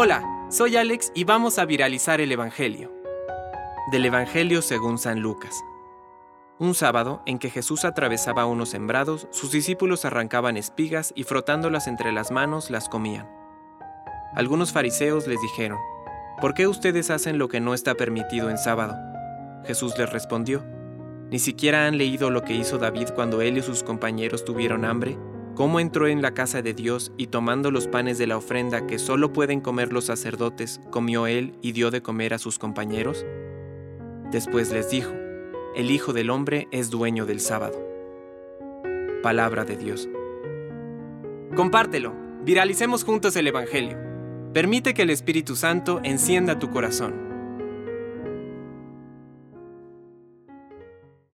Hola, soy Alex y vamos a viralizar el Evangelio. Del Evangelio según San Lucas. Un sábado, en que Jesús atravesaba unos sembrados, sus discípulos arrancaban espigas y frotándolas entre las manos las comían. Algunos fariseos les dijeron, ¿por qué ustedes hacen lo que no está permitido en sábado? Jesús les respondió, ¿ni siquiera han leído lo que hizo David cuando él y sus compañeros tuvieron hambre? ¿Cómo entró en la casa de Dios y tomando los panes de la ofrenda que solo pueden comer los sacerdotes, comió él y dio de comer a sus compañeros? Después les dijo, el Hijo del Hombre es dueño del sábado. Palabra de Dios. Compártelo, viralicemos juntos el Evangelio. Permite que el Espíritu Santo encienda tu corazón.